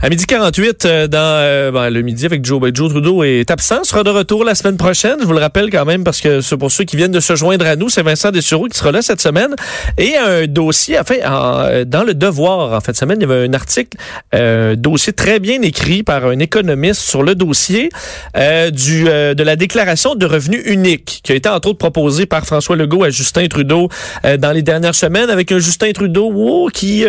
À midi 48, euh, dans euh, ben, le midi avec Joe, ben, Joe Trudeau est absent, sera de retour la semaine prochaine. Je vous le rappelle quand même parce que c'est pour ceux qui viennent de se joindre à nous, c'est Vincent Dessureau qui sera là cette semaine. Et un dossier, enfin, en, dans le Devoir, en fin de semaine, il y avait un article, euh, dossier très bien écrit par un économiste sur le dossier euh, du de la déclaration de revenus unique qui a été entre autres proposé par François Legault à Justin Trudeau dans les dernières semaines avec un Justin Trudeau oh, qui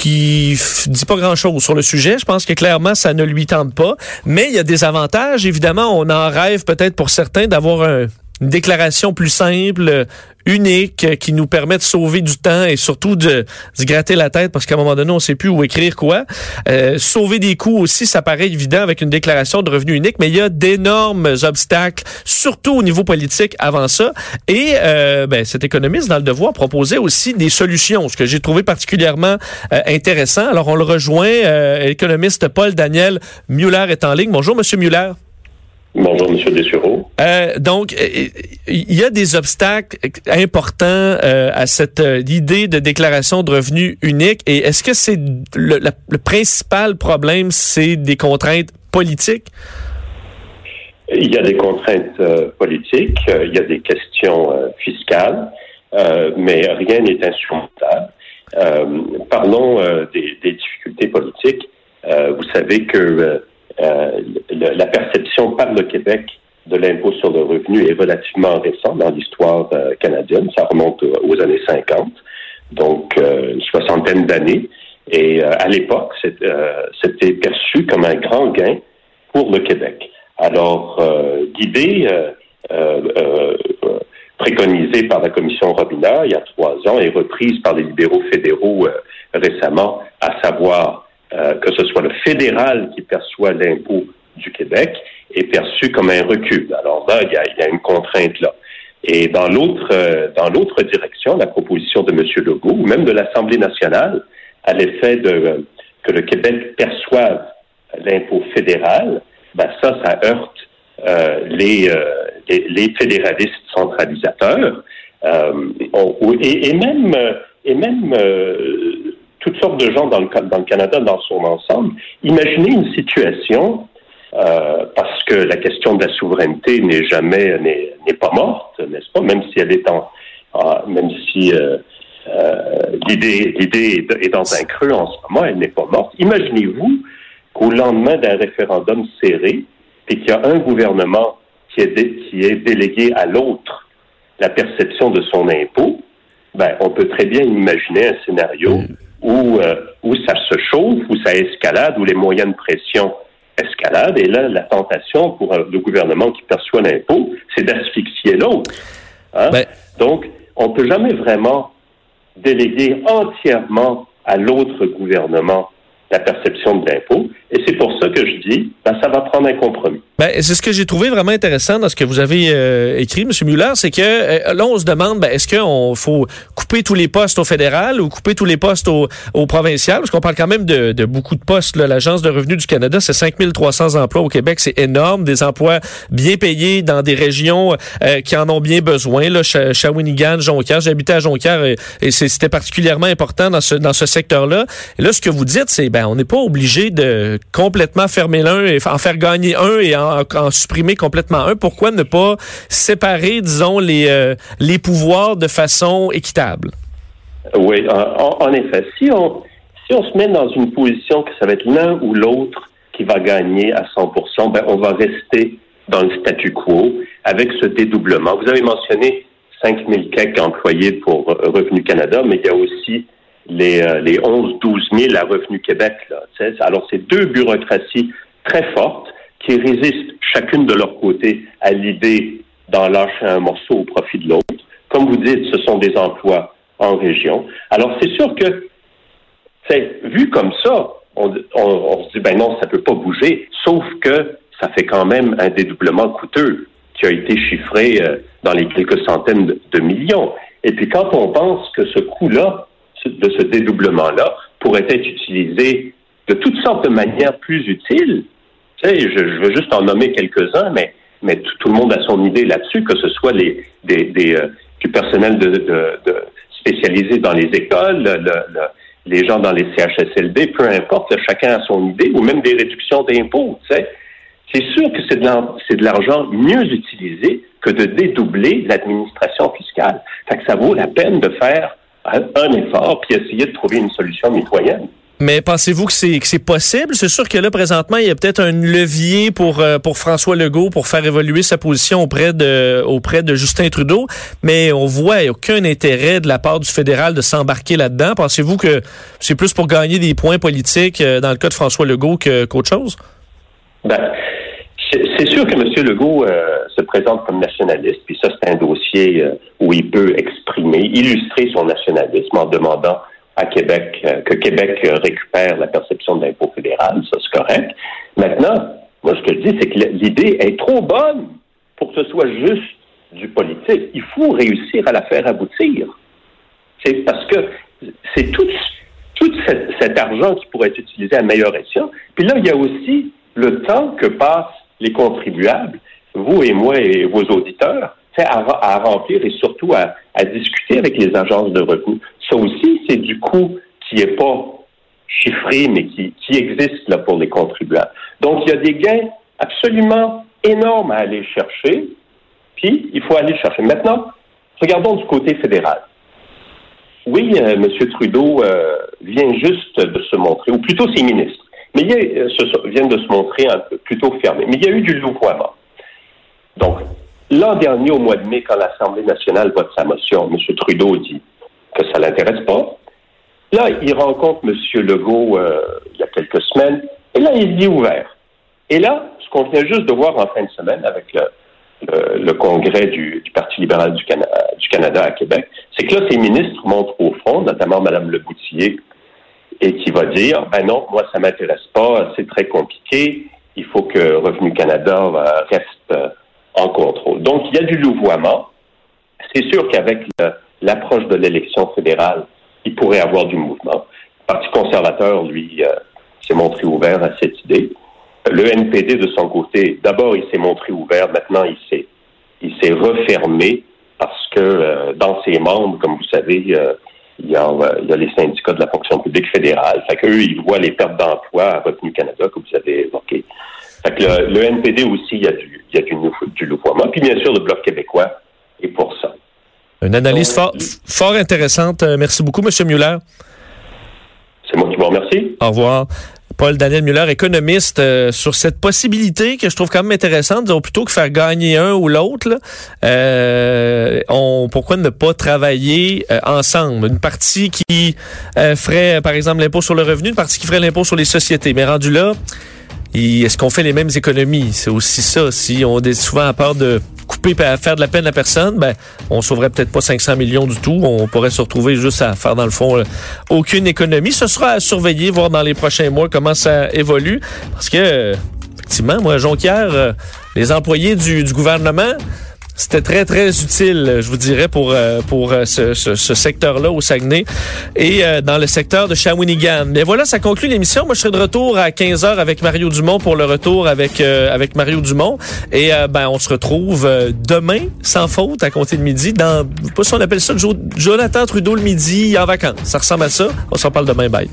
qui dit pas grand-chose sur le sujet. Je pense que clairement, ça ne lui tente pas. Mais il y a des avantages. Évidemment, on en rêve peut-être pour certains d'avoir un, une déclaration plus simple, unique, qui nous permet de sauver du temps et surtout de se gratter la tête parce qu'à un moment donné, on sait plus où écrire quoi. Euh, sauver des coûts aussi, ça paraît évident avec une déclaration de revenu unique, mais il y a d'énormes obstacles, surtout au niveau politique avant ça. Et euh, ben, cet économiste dans le devoir proposait aussi des solutions, ce que j'ai trouvé particulièrement euh, intéressant. Alors on le rejoint, euh, l'économiste Paul Daniel Muller est en ligne. Bonjour, Monsieur Muller. Bonjour, M. Dessureau. Euh, donc, il y a des obstacles importants euh, à cette euh, idée de déclaration de revenus unique. Et est-ce que c'est le, le, principal problème, c'est des contraintes politiques? Il y a des contraintes euh, politiques, il y a des questions fiscales, mais rien n'est insurmontable. parlons des, des, difficultés politiques. vous savez que euh, la perception par le Québec de l'impôt sur le revenu est relativement récente dans l'histoire euh, canadienne. Ça remonte aux années 50, donc euh, une soixantaine d'années. Et à l'époque, c'était perçu comme un grand gain pour le Québec. Alors, l'idée préconisée par la commission Robina il y a trois ans et reprise par les libéraux fédéraux récemment, à savoir euh, que ce soit le fédéral qui perçoit l'impôt du Québec, est perçu comme un recul. Alors là, il y a, il y a une contrainte là. Et dans l'autre, euh, dans l'autre direction, la proposition de M. Legault, ou même de l'Assemblée nationale, à l'effet de euh, que le Québec perçoive l'impôt fédéral, ben ça, ça heurte les, les, les, fédéralistes centralisateurs. et, et, même, et même toutes sortes de gens dans le, dans le Canada dans son ensemble. Imaginez une situation, euh, parce que la question de la souveraineté n'est jamais, n'est pas morte, n'est-ce pas, même si elle est en, même si euh, euh, l'idée, est dans un creux en ce moment, elle n'est pas morte. Imaginez-vous qu'au lendemain d'un référendum serré, et qu'il y a un gouvernement qui est, qui est délégué à l'autre la perception de son impôt, ben, on peut très bien imaginer un scénario mm où, euh, où ça se chauffe, où ça escalade, où les moyens de pression escaladent. Et là, la tentation pour le gouvernement qui perçoit l'impôt, c'est d'asphyxier l'autre. Hein? Ben Donc, on ne peut jamais vraiment déléguer entièrement à l'autre gouvernement la perception de l'impôt. Et c'est pour ça que je dis, ben, ça va prendre un compromis. Ben, c'est ce que j'ai trouvé vraiment intéressant dans ce que vous avez euh, écrit, M. Muller, c'est que euh, là, on se demande, ben, est-ce qu'on faut couper tous les postes au fédéral ou couper tous les postes au, au provincial? Parce qu'on parle quand même de, de beaucoup de postes. L'Agence de revenus du Canada, c'est 5300 emplois au Québec. C'est énorme. Des emplois bien payés dans des régions euh, qui en ont bien besoin. Là, Shawinigan, Jonquière. J'habitais à Jonquière et, et c'était particulièrement important dans ce, dans ce secteur-là. Et là, ce que vous dites, c'est, ben, on n'est pas obligé de complètement fermer l'un et en faire gagner un et en supprimer complètement un, pourquoi ne pas séparer, disons, les, euh, les pouvoirs de façon équitable? Oui, en, effet. Si on, si on se met dans une position que ça va être l'un ou l'autre qui va gagner à 100% ben, on va rester dans le statu quo avec ce dédoublement. Vous avez mentionné 5 000 quelques employés pour Revenu Canada, mais il y a aussi les, euh, les 11-12 000 à Revenu Québec. Là, alors, c'est deux bureaucraties très fortes qui résistent chacune de leur côté à l'idée d'en lâcher un morceau au profit de l'autre. Comme vous dites, ce sont des emplois en région. Alors, c'est sûr que, vu comme ça, on, se dit, ben non, ça peut pas bouger, sauf que ça fait quand même un dédoublement coûteux qui a été chiffré euh, dans les quelques centaines de, millions. Et puis, quand on pense que ce coût-là, de ce dédoublement-là, pourrait être utilisé de toutes sortes de manières plus utiles. Je, veux juste en nommer quelques-uns, mais, tout, le monde a son idée là-dessus, que ce soit euh, du personnel spécialisé dans les écoles, le, le, les gens dans les CHSLD, peu importe, chacun a son idée, ou même des réductions d'impôts. C'est sûr que c'est de l'argent mieux utilisé que de dédoubler l'administration fiscale. Fait ça vaut la peine de faire un effort puis essayer de trouver une solution mitoyenne. Mais pensez-vous que c'est que c'est possible? C'est sûr que là présentement, il y a peut-être un levier pour euh, pour François Legault pour faire évoluer sa position auprès de auprès de Justin Trudeau, mais on voit aucun intérêt de la part du fédéral de s'embarquer là-dedans. Pensez-vous que c'est plus pour gagner des points politiques euh, dans le cas de François Legault qu'autre chose? Ben c'est sûr que M. Legault euh, se présente comme nationaliste, puis ça, c'est un dossier euh, où il peut exprimer, illustrer son nationalisme en demandant à Québec euh, que Québec récupère la perception de l'impôt fédéral, ça c'est correct. Maintenant, moi ce que je dis, c'est que l'idée est trop bonne pour que ce soit juste du politique. Il faut réussir à la faire aboutir. C'est parce que c'est tout, cet argent qui pourrait être utilisé à meilleur escient. Puis là, il y a aussi le temps que passe les contribuables, vous et moi et vos auditeurs, à, remplir et surtout à, discuter avec les agences de revenus. Ça aussi, c'est du coût qui n'est pas chiffré, mais qui, qui existe là pour les contribuables. Donc, il y a des gains absolument énormes à aller chercher, puis il faut aller chercher. Maintenant, regardons du côté fédéral. Oui, euh, M. Trudeau euh, vient juste de se montrer, ou plutôt ses ministres, mais il euh, viennent de se montrer plutôt fermés. Mais il y a eu du louvoiement. Donc, l'an dernier, au mois de mai, quand l'Assemblée nationale vote sa motion, M. Trudeau dit que ça ne l'intéresse pas. Là, il rencontre M. Legault euh, il y a quelques semaines, et là, il dit ouvert. Et là, ce qu'on vient juste de voir en fin de semaine avec le, congrès du, Parti libéral du, Canada à Québec, c'est que là, ces ministres montrent au front, notamment Mme Leboutier, et qui va dire ben non, moi ça m'intéresse pas, c'est très compliqué, il faut que Revenu Canada euh, reste euh, en contrôle. Donc il y a du louvoiement. C'est sûr qu'avec l'approche de l'élection fédérale, il pourrait avoir du mouvement. Le Parti conservateur, lui, euh, s'est montré ouvert à cette idée. Le NPD, de son côté, d'abord, il s'est montré ouvert, maintenant, il s'est, il s'est refermé parce que dans ses membres, comme vous savez, il y, a, il y, a, les syndicats de la fonction publique fédérale. Fait qu'eux, ils voient les pertes d'emploi à Revenu Canada, que vous avez évoqué. Fait que le, le NPD aussi, il y a du, il y a du, du louvoiement. Puis bien sûr, le Bloc québécois est pour ça. Une analyse fort, fort intéressante. Euh, merci beaucoup, M. Muller. C'est moi qui vous remercie. Au revoir. Paul Daniel Muller, économiste, euh, sur cette possibilité que je trouve quand même intéressante, disons, plutôt que faire gagner un ou l'autre, euh, on, pourquoi ne pas travailler euh, ensemble? Une partie qui euh, ferait, par exemple, l'impôt sur le revenu, une partie qui ferait l'impôt sur les sociétés. Mais rendu là, est-ce qu'on fait les mêmes économies? C'est aussi ça. Si on est souvent à part de couper faire de la peine à personne, ben, on sauverait peut-être pas 500 millions du tout. On pourrait se retrouver juste à faire, dans le fond, euh, aucune économie. Ce sera à surveiller, voir dans les prochains mois comment ça évolue. Parce que, effectivement, moi, Jonquière, euh, les employés du gouvernement, c'était très, très utile, je vous dirais, pour, euh, pour euh, ce, ce, ce secteur-là au Saguenay et euh, dans le secteur de Shawinigan. Mais voilà, ça conclut l'émission. Moi, je serai de retour à 15h avec Mario Dumont pour le retour avec, avec Mario Dumont. Et ben, on se retrouve demain, sans faute, à compter de midi, dans, je sais pas si on appelle ça Jonathan Trudeau le midi en vacances. Ça ressemble à ça. On s'en parle demain. Bye.